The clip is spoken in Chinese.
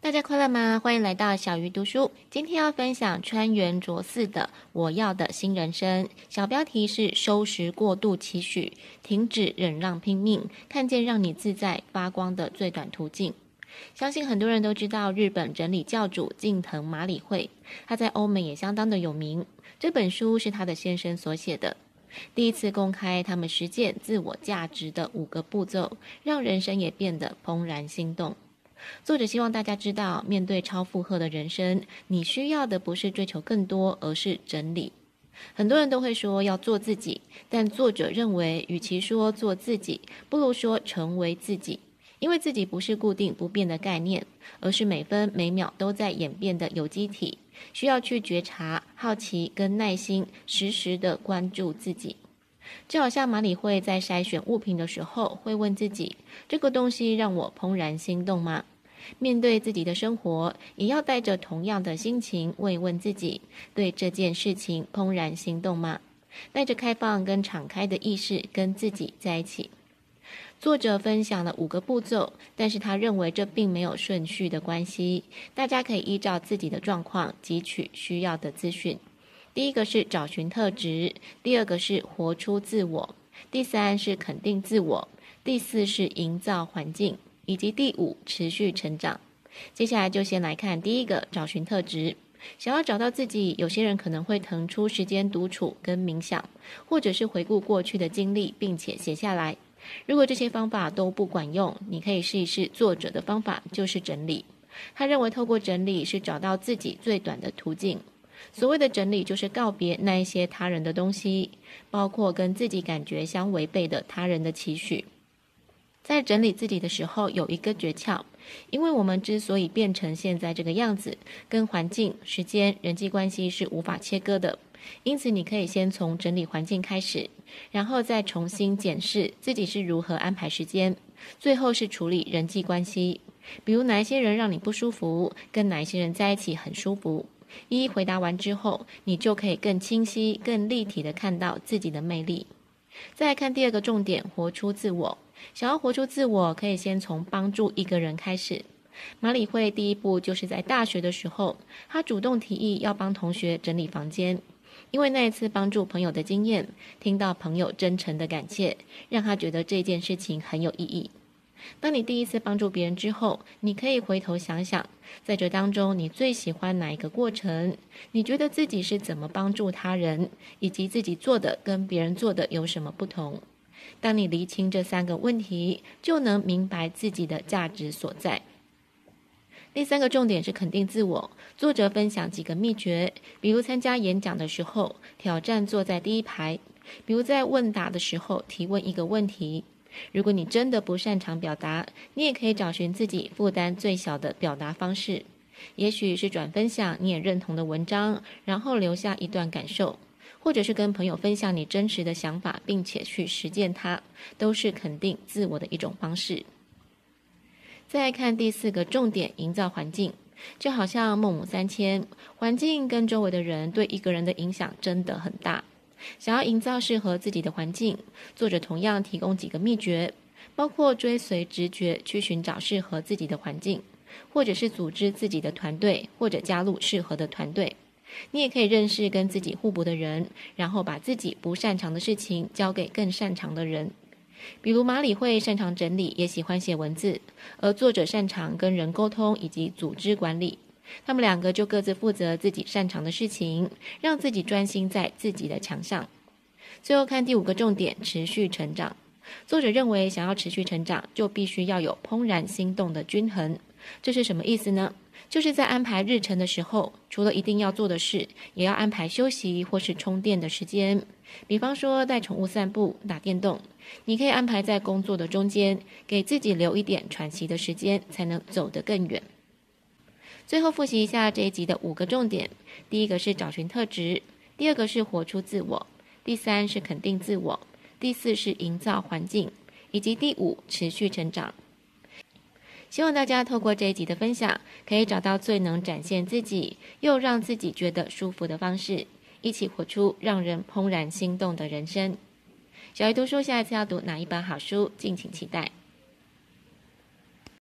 大家快乐吗？欢迎来到小鱼读书。今天要分享川原卓四的《我要的新人生》，小标题是“收拾过度期许，停止忍让拼命，看见让你自在发光的最短途径”。相信很多人都知道日本整理教主近藤麻里惠，他在欧美也相当的有名。这本书是他的先生所写的，第一次公开他们实践自我价值的五个步骤，让人生也变得怦然心动。作者希望大家知道，面对超负荷的人生，你需要的不是追求更多，而是整理。很多人都会说要做自己，但作者认为，与其说做自己，不如说成为自己。因为自己不是固定不变的概念，而是每分每秒都在演变的有机体，需要去觉察、好奇跟耐心，时时的关注自己。就好像马里会在筛选物品的时候，会问自己：这个东西让我怦然心动吗？面对自己的生活，也要带着同样的心情慰问自己：对这件事情怦然心动吗？带着开放跟敞开的意识，跟自己在一起。作者分享了五个步骤，但是他认为这并没有顺序的关系，大家可以依照自己的状况汲取需要的资讯。第一个是找寻特质，第二个是活出自我，第三是肯定自我，第四是营造环境，以及第五持续成长。接下来就先来看第一个找寻特质。想要找到自己，有些人可能会腾出时间独处跟冥想，或者是回顾过去的经历，并且写下来。如果这些方法都不管用，你可以试一试作者的方法，就是整理。他认为透过整理是找到自己最短的途径。所谓的整理，就是告别那一些他人的东西，包括跟自己感觉相违背的他人的期许。在整理自己的时候，有一个诀窍，因为我们之所以变成现在这个样子，跟环境、时间、人际关系是无法切割的。因此，你可以先从整理环境开始，然后再重新检视自己是如何安排时间，最后是处理人际关系，比如哪一些人让你不舒服，跟哪一些人在一起很舒服。一一回答完之后，你就可以更清晰、更立体地看到自己的魅力。再来看第二个重点，活出自我。想要活出自我，可以先从帮助一个人开始。马里会第一步就是在大学的时候，他主动提议要帮同学整理房间，因为那一次帮助朋友的经验，听到朋友真诚的感谢，让他觉得这件事情很有意义。当你第一次帮助别人之后，你可以回头想想，在这当中你最喜欢哪一个过程？你觉得自己是怎么帮助他人，以及自己做的跟别人做的有什么不同？当你厘清这三个问题，就能明白自己的价值所在。第三个重点是肯定自我。作者分享几个秘诀，比如参加演讲的时候，挑战坐在第一排；比如在问答的时候，提问一个问题。如果你真的不擅长表达，你也可以找寻自己负担最小的表达方式，也许是转分享你也认同的文章，然后留下一段感受，或者是跟朋友分享你真实的想法，并且去实践它，都是肯定自我的一种方式。再看第四个重点，营造环境，就好像孟母三迁，环境跟周围的人对一个人的影响真的很大。想要营造适合自己的环境，作者同样提供几个秘诀，包括追随直觉去寻找适合自己的环境，或者是组织自己的团队，或者加入适合的团队。你也可以认识跟自己互补的人，然后把自己不擅长的事情交给更擅长的人。比如马里会擅长整理，也喜欢写文字，而作者擅长跟人沟通以及组织管理。他们两个就各自负责自己擅长的事情，让自己专心在自己的强项。最后看第五个重点：持续成长。作者认为，想要持续成长，就必须要有怦然心动的均衡。这是什么意思呢？就是在安排日程的时候，除了一定要做的事，也要安排休息或是充电的时间。比方说，带宠物散步、打电动，你可以安排在工作的中间，给自己留一点喘息的时间，才能走得更远。最后复习一下这一集的五个重点：第一个是找寻特质，第二个是活出自我，第三是肯定自我，第四是营造环境，以及第五持续成长。希望大家透过这一集的分享，可以找到最能展现自己又让自己觉得舒服的方式，一起活出让人怦然心动的人生。小鱼读书下一次要读哪一本好书，敬请期待。